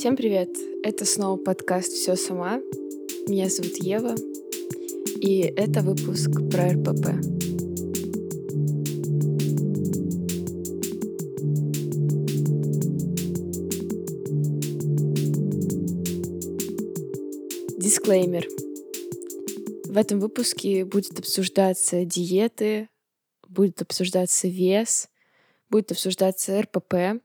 Всем привет! Это снова подкаст «Все сама». Меня зовут Ева, и это выпуск про РПП. Дисклеймер. В этом выпуске будет обсуждаться диеты, будет обсуждаться вес, будет обсуждаться РПП,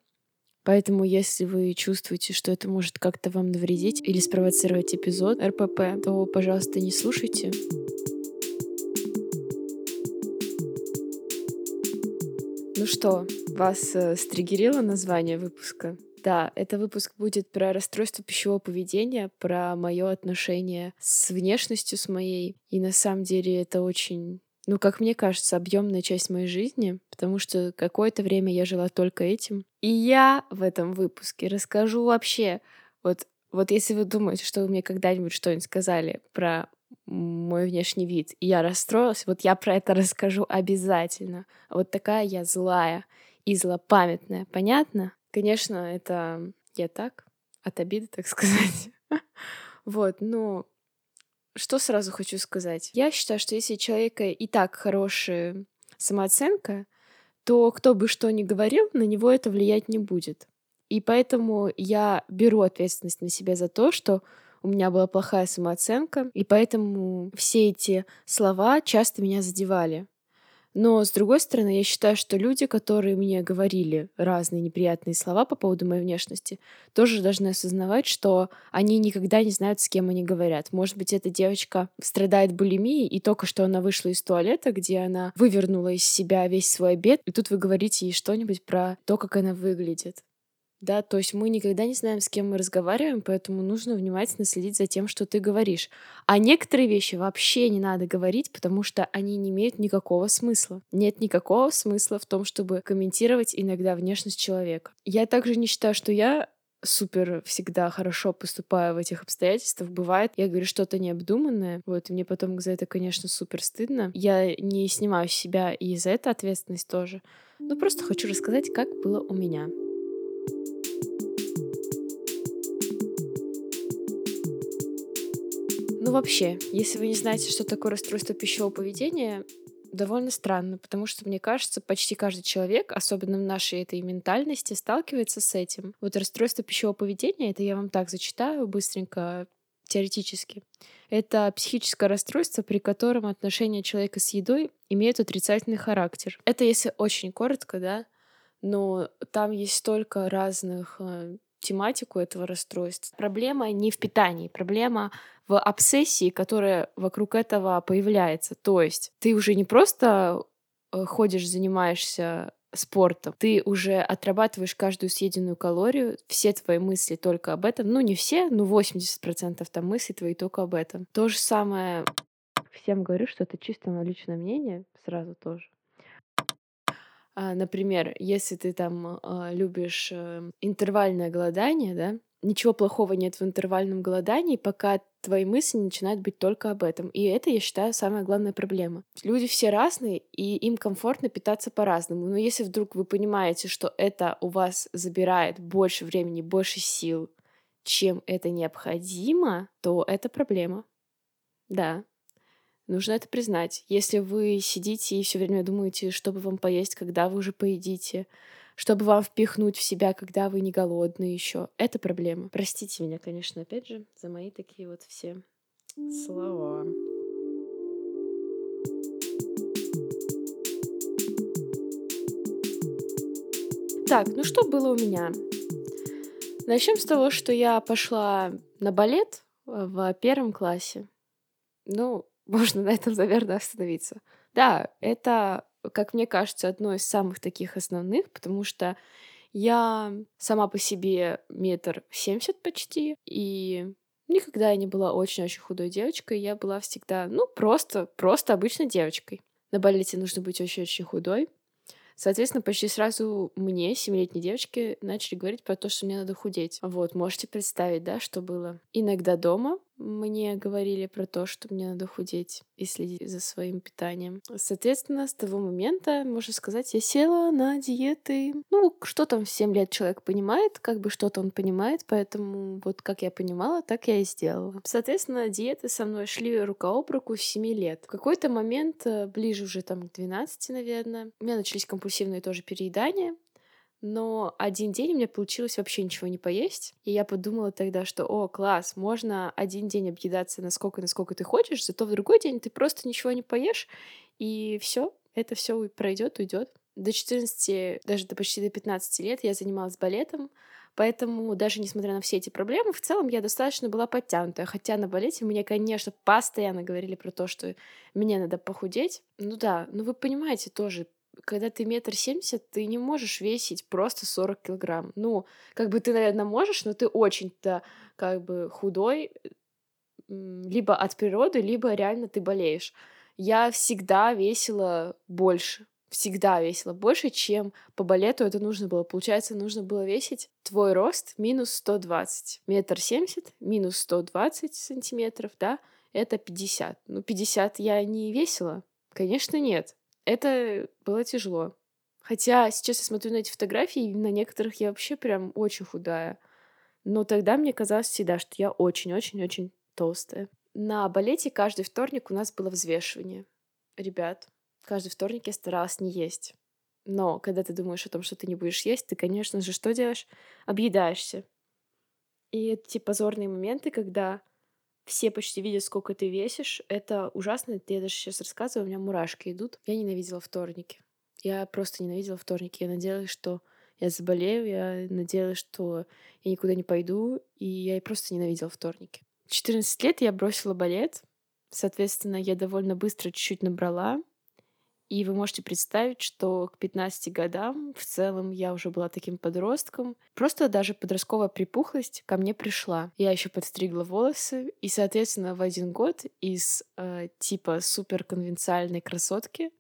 Поэтому, если вы чувствуете, что это может как-то вам навредить или спровоцировать эпизод РПП, то, пожалуйста, не слушайте. Ну что, вас э, стригерило название выпуска? Да, это выпуск будет про расстройство пищевого поведения, про мое отношение с внешностью с моей. И на самом деле это очень ну, как мне кажется, объемная часть моей жизни, потому что какое-то время я жила только этим. И я в этом выпуске расскажу вообще, вот, вот если вы думаете, что вы мне когда-нибудь что-нибудь сказали про мой внешний вид, и я расстроилась, вот я про это расскажу обязательно. Вот такая я злая и злопамятная, понятно? Конечно, это я так, от обиды, так сказать. Вот, но что сразу хочу сказать? Я считаю, что если у человека и так хорошая самооценка, то кто бы что ни говорил, на него это влиять не будет. И поэтому я беру ответственность на себя за то, что у меня была плохая самооценка, и поэтому все эти слова часто меня задевали. Но, с другой стороны, я считаю, что люди, которые мне говорили разные неприятные слова по поводу моей внешности, тоже должны осознавать, что они никогда не знают, с кем они говорят. Может быть, эта девочка страдает булимией, и только что она вышла из туалета, где она вывернула из себя весь свой обед, и тут вы говорите ей что-нибудь про то, как она выглядит да, то есть мы никогда не знаем, с кем мы разговариваем, поэтому нужно внимательно следить за тем, что ты говоришь. А некоторые вещи вообще не надо говорить, потому что они не имеют никакого смысла. Нет никакого смысла в том, чтобы комментировать иногда внешность человека. Я также не считаю, что я супер всегда хорошо поступаю в этих обстоятельствах. Бывает, я говорю что-то необдуманное, вот, и мне потом за это, конечно, супер стыдно. Я не снимаю себя и за это ответственность тоже. Но просто хочу рассказать, как было у меня. Вообще, если вы не знаете, что такое расстройство пищевого поведения, довольно странно, потому что, мне кажется, почти каждый человек, особенно в нашей этой ментальности, сталкивается с этим. Вот расстройство пищевого поведения, это я вам так зачитаю быстренько, теоретически. Это психическое расстройство, при котором отношения человека с едой имеют отрицательный характер. Это если очень коротко, да, но там есть столько разных э, тематику этого расстройства. Проблема не в питании, проблема в обсессии, которая вокруг этого появляется. То есть ты уже не просто э, ходишь, занимаешься спортом, ты уже отрабатываешь каждую съеденную калорию, все твои мысли только об этом. Ну, не все, но 80% там мысли твои только об этом. То же самое всем говорю, что это чисто мое личное мнение, сразу тоже. А, например, если ты там а, любишь э, интервальное голодание, да, ничего плохого нет в интервальном голодании, пока твои мысли начинают быть только об этом. И это, я считаю, самая главная проблема. Люди все разные, и им комфортно питаться по-разному. Но если вдруг вы понимаете, что это у вас забирает больше времени, больше сил, чем это необходимо, то это проблема. Да, Нужно это признать. Если вы сидите и все время думаете, чтобы вам поесть, когда вы уже поедите, чтобы вам впихнуть в себя, когда вы не голодны еще, это проблема. Простите меня, конечно, опять же, за мои такие вот все слова. Так, ну что было у меня? Начнем с того, что я пошла на балет в первом классе. Ну, можно на этом, наверное, остановиться. Да, это, как мне кажется, одно из самых таких основных, потому что я сама по себе метр семьдесят почти, и никогда я не была очень-очень худой девочкой, я была всегда, ну, просто, просто обычной девочкой. На балете нужно быть очень-очень худой. Соответственно, почти сразу мне, семилетней девочке, начали говорить про то, что мне надо худеть. Вот, можете представить, да, что было. Иногда дома мне говорили про то, что мне надо худеть и следить за своим питанием. Соответственно, с того момента, можно сказать, я села на диеты. Ну, что там в 7 лет человек понимает, как бы что-то он понимает, поэтому вот как я понимала, так я и сделала. Соответственно, диеты со мной шли рука об руку с 7 лет. В какой-то момент, э, ближе уже там к 12, наверное, у меня начались компульсивные тоже переедания но один день у меня получилось вообще ничего не поесть. И я подумала тогда, что, о, класс, можно один день объедаться насколько, насколько ты хочешь, зато в другой день ты просто ничего не поешь, и все, это все пройдет, уйдет. До 14, даже до почти до 15 лет я занималась балетом, Поэтому даже несмотря на все эти проблемы, в целом я достаточно была подтянутая. Хотя на балете мне, конечно, постоянно говорили про то, что мне надо похудеть. Ну да, но вы понимаете тоже, когда ты метр семьдесят, ты не можешь весить просто 40 килограмм. Ну, как бы ты, наверное, можешь, но ты очень-то как бы худой, либо от природы, либо реально ты болеешь. Я всегда весила больше. Всегда весила больше, чем по балету это нужно было. Получается, нужно было весить твой рост минус 120. Метр семьдесят минус 120 сантиметров, да, это 50. Ну, 50 я не весила? Конечно, нет это было тяжело. Хотя сейчас я смотрю на эти фотографии, и на некоторых я вообще прям очень худая. Но тогда мне казалось всегда, что я очень-очень-очень толстая. На балете каждый вторник у нас было взвешивание. Ребят, каждый вторник я старалась не есть. Но когда ты думаешь о том, что ты не будешь есть, ты, конечно же, что делаешь? Объедаешься. И эти позорные моменты, когда все почти видят, сколько ты весишь. Это ужасно. Я даже сейчас рассказываю, у меня мурашки идут. Я ненавидела вторники. Я просто ненавидела вторники. Я надеялась, что я заболею, я надеялась, что я никуда не пойду, и я просто ненавидела вторники. В 14 лет я бросила балет, соответственно, я довольно быстро чуть-чуть набрала, и вы можете представить, что к 15 годам в целом я уже была таким подростком. Просто даже подростковая припухлость ко мне пришла. Я еще подстригла волосы, и, соответственно, в один год из э, типа супер конвенциальной красотки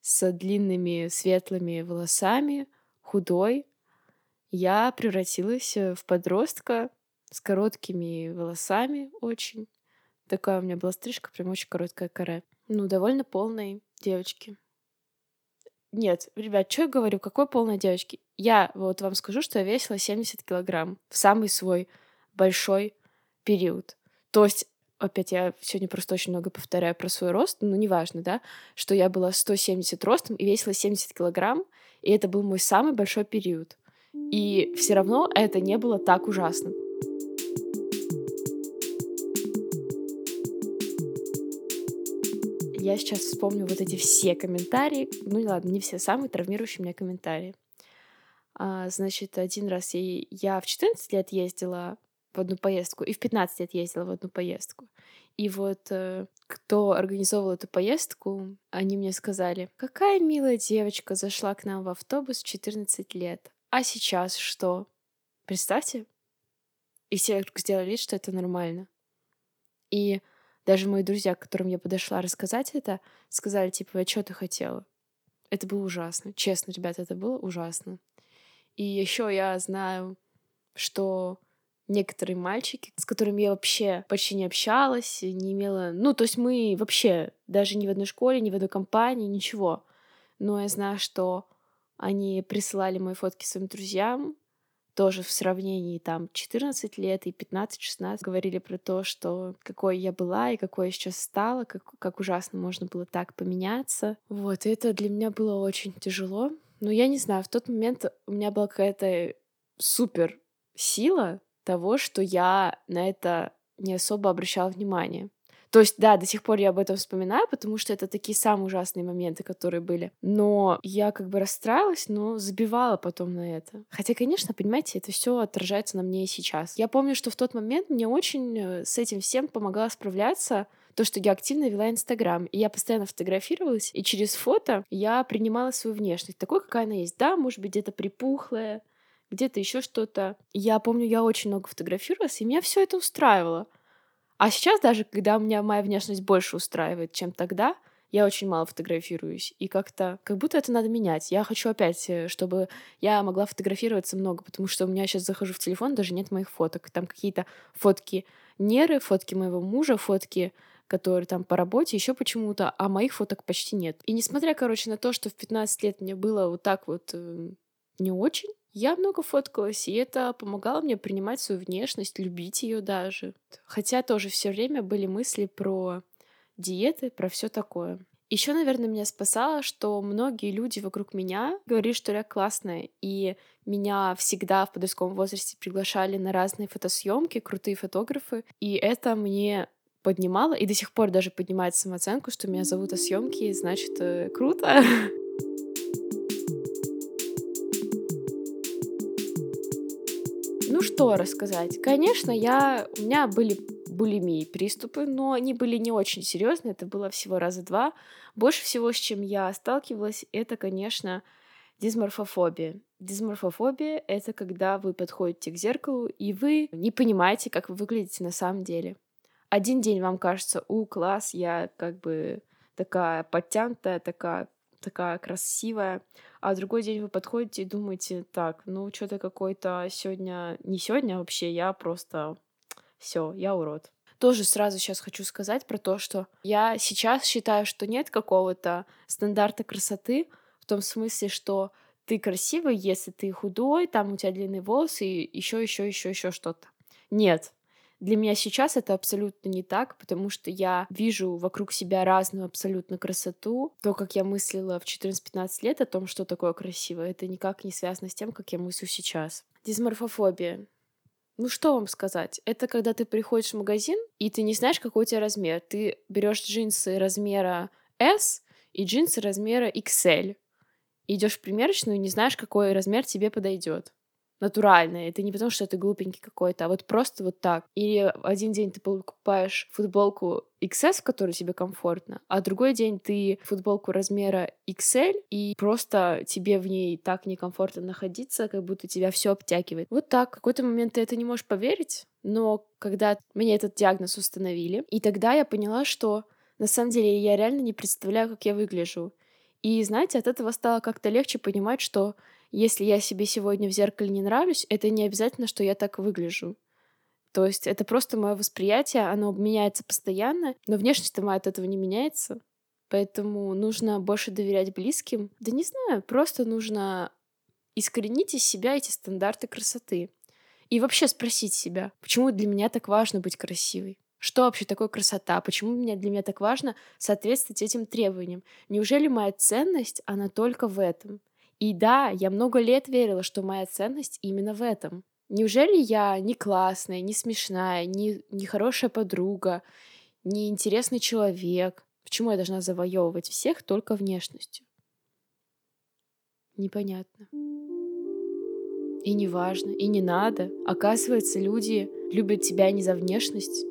с длинными светлыми волосами, худой, я превратилась э, в подростка с короткими волосами очень. Такая у меня была стрижка, прям очень короткая каре. Ну, довольно полной девочки. Нет, ребят, что я говорю? Какой полной девочки? Я вот вам скажу, что я весила 70 килограмм в самый свой большой период. То есть, опять я сегодня просто очень много повторяю про свой рост, но неважно, да, что я была 170 ростом и весила 70 килограмм, и это был мой самый большой период. И все равно это не было так ужасно. Я сейчас вспомню вот эти все комментарии. Ну, ладно, не все, самые травмирующие меня комментарии. А, значит, один раз я, я в 14 лет ездила в одну поездку, и в 15 лет ездила в одну поездку. И вот э, кто организовал эту поездку, они мне сказали, какая милая девочка зашла к нам в автобус в 14 лет. А сейчас что? Представьте. И все сделали вид, что это нормально. И даже мои друзья, к которым я подошла рассказать это, сказали, типа, а что ты хотела? Это было ужасно. Честно, ребята, это было ужасно. И еще я знаю, что некоторые мальчики, с которыми я вообще почти не общалась, не имела... Ну, то есть мы вообще даже ни в одной школе, ни в одной компании, ничего. Но я знаю, что они присылали мои фотки своим друзьям, тоже в сравнении там 14 лет и 15-16 говорили про то, что какой я была и какой я сейчас стала, как, как ужасно можно было так поменяться. Вот, и это для меня было очень тяжело. Но я не знаю, в тот момент у меня была какая-то супер сила того, что я на это не особо обращала внимание. То есть, да, до сих пор я об этом вспоминаю, потому что это такие самые ужасные моменты, которые были. Но я как бы расстраивалась, но забивала потом на это. Хотя, конечно, понимаете, это все отражается на мне и сейчас. Я помню, что в тот момент мне очень э, с этим всем помогала справляться то, что я активно вела Инстаграм, и я постоянно фотографировалась, и через фото я принимала свою внешность, такой, какая она есть. Да, может быть, где-то припухлая, где-то еще что-то. Я помню, я очень много фотографировалась, и меня все это устраивало. А сейчас даже, когда у меня моя внешность больше устраивает, чем тогда, Я очень мало фотографируюсь, и как-то, как будто это надо менять. Я хочу опять, э, чтобы я могла фотографироваться много, потому что у меня сейчас захожу в телефон, даже нет моих фоток. Там какие-то фотки Неры, фотки моего мужа, фотки которые там по работе, еще почему-то, а моих фоток почти нет. И несмотря, короче, на то, что в 15 лет мне было вот так вот э, не очень, я много фоткалась, и это помогало мне принимать свою внешность, любить ее даже. Хотя тоже все время были мысли про диеты, про все такое. Еще, наверное, меня спасало, что многие люди вокруг меня говорили, что я классная, и меня всегда в подростковом возрасте приглашали на разные фотосъемки, крутые фотографы, и это мне поднимало, и до сих пор даже поднимает самооценку, что меня зовут о съемке, значит, э, круто. Ну что рассказать? Конечно, я... у меня были булимии приступы, но они были не очень серьезные, это было всего раза два. Больше всего, с чем я сталкивалась, это, конечно, дисморфофобия. Дисморфофобия — это когда вы подходите к зеркалу, и вы не понимаете, как вы выглядите на самом деле. Один день вам кажется, у, класс, я как бы такая подтянутая, такая такая красивая, а другой день вы подходите и думаете, так, ну что-то какой-то сегодня, не сегодня а вообще, я просто все, я урод. Тоже сразу сейчас хочу сказать про то, что я сейчас считаю, что нет какого-то стандарта красоты в том смысле, что ты красивый, если ты худой, там у тебя длинные волосы и еще, еще, еще, еще что-то. Нет. Для меня сейчас это абсолютно не так, потому что я вижу вокруг себя разную абсолютно красоту. То, как я мыслила в 14-15 лет о том, что такое красиво, это никак не связано с тем, как я мыслю сейчас. Дисморфофобия. Ну что вам сказать? Это когда ты приходишь в магазин, и ты не знаешь, какой у тебя размер. Ты берешь джинсы размера S и джинсы размера XL. Идешь в примерочную и не знаешь, какой размер тебе подойдет натуральное. Это не потому, что ты глупенький какой-то, а вот просто вот так. Или один день ты покупаешь футболку XS, в которой тебе комфортно, а другой день ты футболку размера XL, и просто тебе в ней так некомфортно находиться, как будто тебя все обтягивает. Вот так. В какой-то момент ты это не можешь поверить, но когда мне этот диагноз установили, и тогда я поняла, что на самом деле я реально не представляю, как я выгляжу. И, знаете, от этого стало как-то легче понимать, что если я себе сегодня в зеркале не нравлюсь, это не обязательно, что я так выгляжу. То есть это просто мое восприятие, оно меняется постоянно, но внешность моя от этого не меняется. Поэтому нужно больше доверять близким. Да не знаю, просто нужно искоренить из себя эти стандарты красоты. И вообще спросить себя, почему для меня так важно быть красивой? Что вообще такое красота? Почему меня, для меня так важно соответствовать этим требованиям? Неужели моя ценность, она только в этом? И да, я много лет верила, что моя ценность именно в этом. Неужели я не классная, не смешная, не, не хорошая подруга, не интересный человек? Почему я должна завоевывать всех только внешностью? Непонятно. И не важно, и не надо. Оказывается, люди любят тебя не за внешность,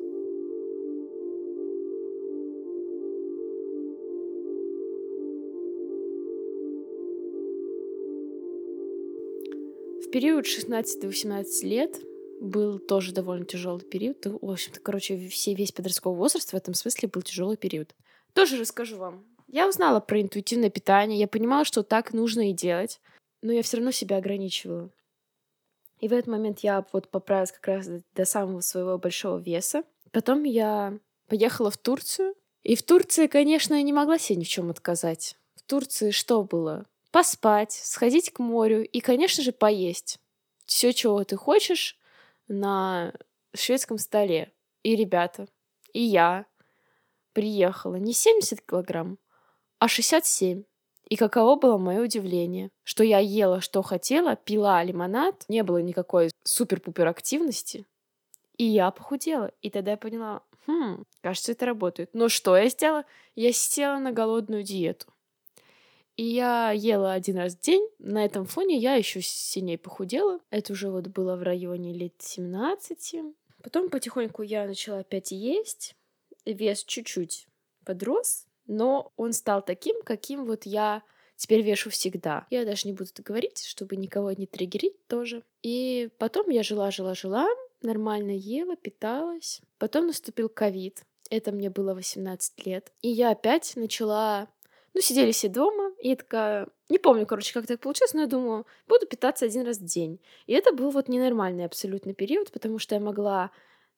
Период 16-18 лет был тоже довольно тяжелый период. В общем-то, короче, все, весь подростковый возраст в этом смысле был тяжелый период. Тоже расскажу вам. Я узнала про интуитивное питание, я понимала, что так нужно и делать, но я все равно себя ограничивала. И в этот момент я вот поправилась как раз до самого своего большого веса. Потом я поехала в Турцию. И в Турции, конечно, я не могла себе ни в чем отказать. В Турции что было? Поспать, сходить к морю и, конечно же, поесть. Все, чего ты хочешь на шведском столе. И ребята, и я приехала не 70 килограмм, а 67. И каково было мое удивление, что я ела, что хотела, пила лимонад, не было никакой супер-пупер активности, и я похудела. И тогда я поняла, хм, кажется, это работает. Но что я сделала? Я села на голодную диету. И я ела один раз в день. На этом фоне я еще сильнее похудела. Это уже вот было в районе лет 17. Потом потихоньку я начала опять есть. Вес чуть-чуть подрос, но он стал таким, каким вот я теперь вешу всегда. Я даже не буду говорить, чтобы никого не триггерить тоже. И потом я жила, жила, жила, нормально ела, питалась. Потом наступил ковид. Это мне было 18 лет. И я опять начала... Ну, сидели все дома, и я такая... Не помню, короче, как так получилось, но я думаю, буду питаться один раз в день. И это был вот ненормальный абсолютно период, потому что я могла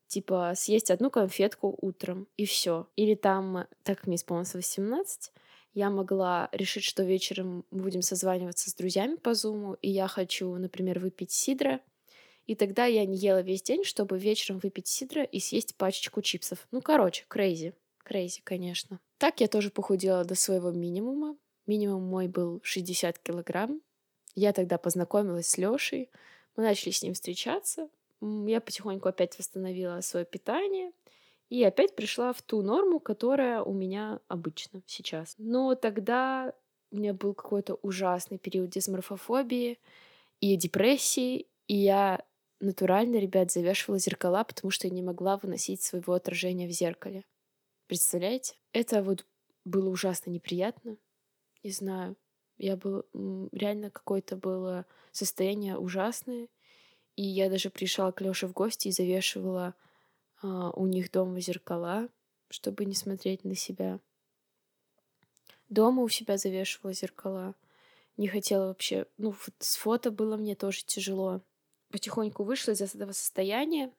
типа съесть одну конфетку утром и все. Или там, так как мне исполнилось 18, я могла решить, что вечером будем созваниваться с друзьями по зуму, и я хочу, например, выпить сидра, и тогда я не ела весь день, чтобы вечером выпить сидра и съесть пачечку чипсов. Ну, короче, crazy. Crazy, конечно. Так я тоже похудела до своего минимума. Минимум мой был 60 килограмм. Я тогда познакомилась с Лешей. Мы начали с ним встречаться. Я потихоньку опять восстановила свое питание. И опять пришла в ту норму, которая у меня обычно сейчас. Но тогда у меня был какой-то ужасный период дисморфофобии и депрессии, и я натурально, ребят, завешивала зеркала, потому что я не могла выносить своего отражения в зеркале. Представляете? Это вот было ужасно неприятно. Не знаю. Я был реально какое-то было состояние ужасное. И я даже пришла к Лёше в гости и завешивала а, у них дома зеркала, чтобы не смотреть на себя. Дома у себя завешивала зеркала. Не хотела вообще... Ну, с фото было мне тоже тяжело потихоньку вышла из этого состояния.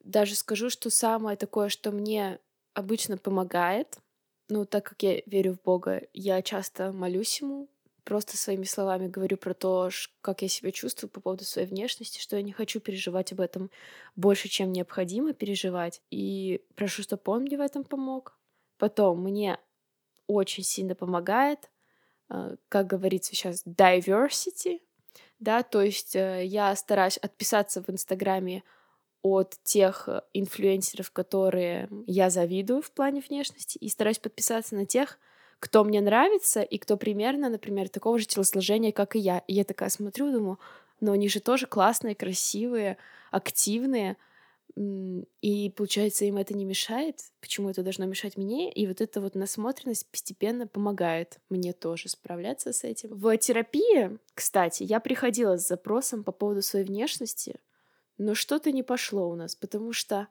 Даже скажу, что самое такое, что мне обычно помогает, ну, так как я верю в Бога, я часто молюсь Ему, просто своими словами говорю про то, как я себя чувствую по поводу своей внешности, что я не хочу переживать об этом больше, чем необходимо переживать. И прошу, чтобы он мне в этом помог. Потом мне очень сильно помогает, э, как говорится сейчас, diversity, да, то есть э, я стараюсь отписаться в Инстаграме от тех э, инфлюенсеров, которые я завидую в плане внешности, и стараюсь подписаться на тех, кто мне нравится и кто примерно, например, такого же телосложения, как и я. И я такая смотрю, думаю, но они же тоже классные, красивые, активные, и получается, им это не мешает. Почему это должно мешать мне? И вот эта вот насмотренность постепенно помогает мне тоже справляться с этим. В терапии, кстати, я приходила с запросом по поводу своей внешности, но что-то не пошло у нас, потому что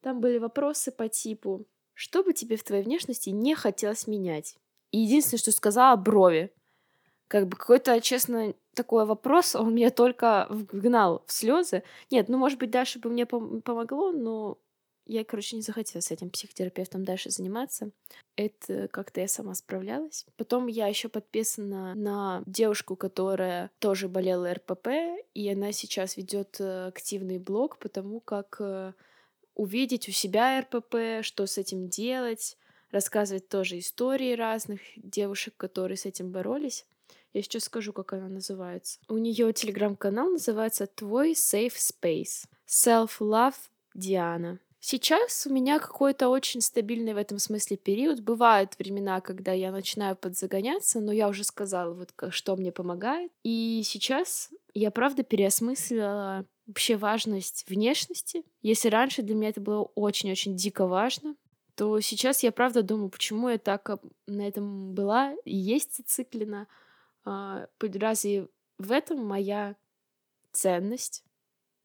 там были вопросы по типу «Что бы тебе в твоей внешности не хотелось менять?» И единственное, что сказала, брови. Как бы какой-то, честно, такой вопрос, он меня только вгнал в слезы. Нет, ну, может быть, дальше бы мне пом- помогло, но я, короче, не захотела с этим психотерапевтом дальше заниматься. Это как-то я сама справлялась. Потом я еще подписана на девушку, которая тоже болела РПП, и она сейчас ведет э, активный блог, потому как э, увидеть у себя РПП, что с этим делать, рассказывать тоже истории разных девушек, которые с этим боролись. Я сейчас скажу, как она называется. У нее телеграм-канал называется Твой Safe Space. Self-Love Диана. Сейчас у меня какой-то очень стабильный в этом смысле период. Бывают времена, когда я начинаю подзагоняться, но я уже сказала, вот что мне помогает. И сейчас я правда переосмыслила вообще важность внешности. Если раньше для меня это было очень-очень дико важно, то сейчас я правда думаю, почему я так на этом была и есть зациклена. А, разве в этом моя ценность?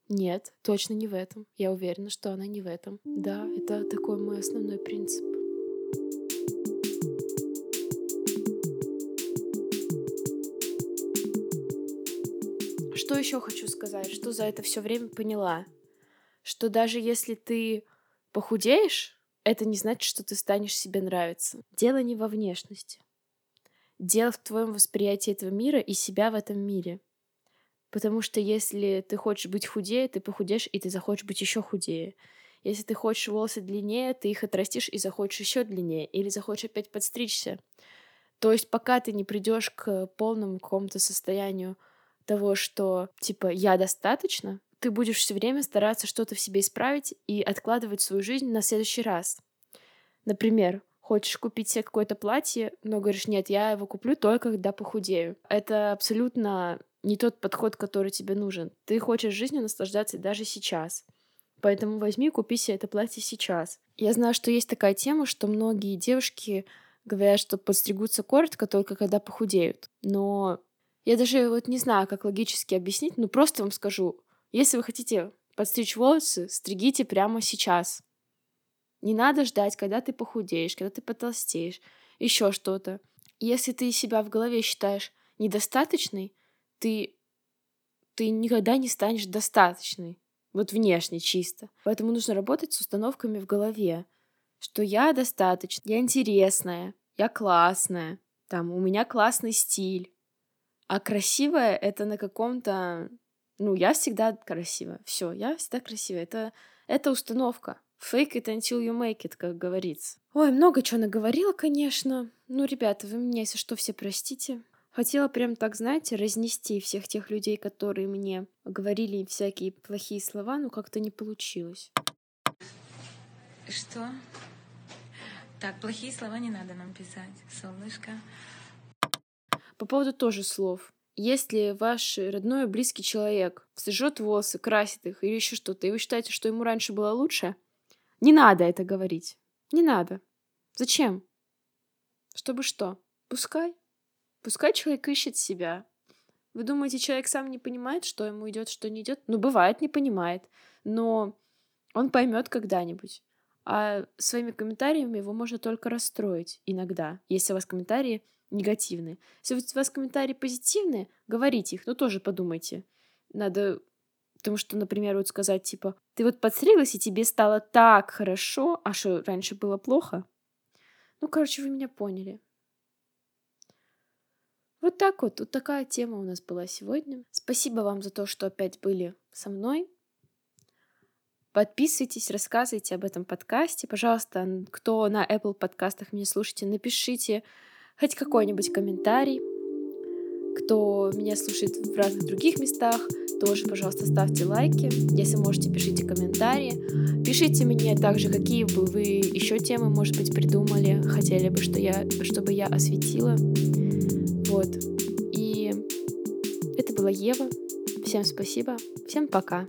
Нет, точно не в этом. Я уверена, что она не в этом. Да, это такой мой основной принцип. Что еще хочу сказать? Что за это все время поняла? Что даже если ты похудеешь, это не значит, что ты станешь себе нравиться. Дело не во внешности. Дело в твоем восприятии этого мира и себя в этом мире. Потому что если ты хочешь быть худее, ты похудеешь, и ты захочешь быть еще худее. Если ты хочешь волосы длиннее, ты их отрастишь и захочешь еще длиннее, или захочешь опять подстричься. То есть пока ты не придешь к полному какому-то состоянию того, что типа я достаточно, ты будешь все время стараться что-то в себе исправить и откладывать свою жизнь на следующий раз. Например, хочешь купить себе какое-то платье, но говоришь, нет, я его куплю только когда похудею. Это абсолютно не тот подход, который тебе нужен. Ты хочешь жизнью наслаждаться даже сейчас. Поэтому возьми, купи себе это платье сейчас. Я знаю, что есть такая тема, что многие девушки говорят, что подстригутся коротко только когда похудеют. Но я даже вот не знаю, как логически объяснить, но просто вам скажу, если вы хотите подстричь волосы, стригите прямо сейчас. Не надо ждать, когда ты похудеешь, когда ты потолстеешь, еще что-то. Если ты себя в голове считаешь недостаточной, ты, ты никогда не станешь достаточной. Вот внешне чисто. Поэтому нужно работать с установками в голове, что я достаточно, я интересная, я классная, там, у меня классный стиль. А красивая — это на каком-то... Ну, я всегда красивая. Все, я всегда красивая. Это, это установка. Fake it until you make it, как говорится. Ой, много чего наговорила, конечно. Ну, ребята, вы меня, если что, все простите. Хотела прям так, знаете, разнести всех тех людей, которые мне говорили всякие плохие слова, но как-то не получилось. Что? Так, плохие слова не надо нам писать, солнышко. По поводу тоже слов. Если ваш родной близкий человек сжет волосы, красит их или еще что-то, и вы считаете, что ему раньше было лучше, не надо это говорить. Не надо. Зачем? Чтобы что? Пускай. Пускай человек ищет себя. Вы думаете, человек сам не понимает, что ему идет, что не идет? Ну, бывает, не понимает. Но он поймет когда-нибудь. А своими комментариями его можно только расстроить иногда, если у вас комментарии негативные. Если у вас комментарии позитивные, говорите их, но тоже подумайте. Надо Потому что, например, вот сказать, типа, ты вот подстриглась, и тебе стало так хорошо, а что, раньше было плохо? Ну, короче, вы меня поняли. Вот так вот, вот такая тема у нас была сегодня. Спасибо вам за то, что опять были со мной. Подписывайтесь, рассказывайте об этом подкасте. Пожалуйста, кто на Apple подкастах меня слушаете, напишите хоть какой-нибудь комментарий. Кто меня слушает в разных других местах, тоже, пожалуйста, ставьте лайки. Если можете, пишите комментарии. Пишите мне также, какие бы вы еще темы, может быть, придумали, хотели бы, что я, чтобы я осветила. Вот. И это была Ева. Всем спасибо. Всем пока.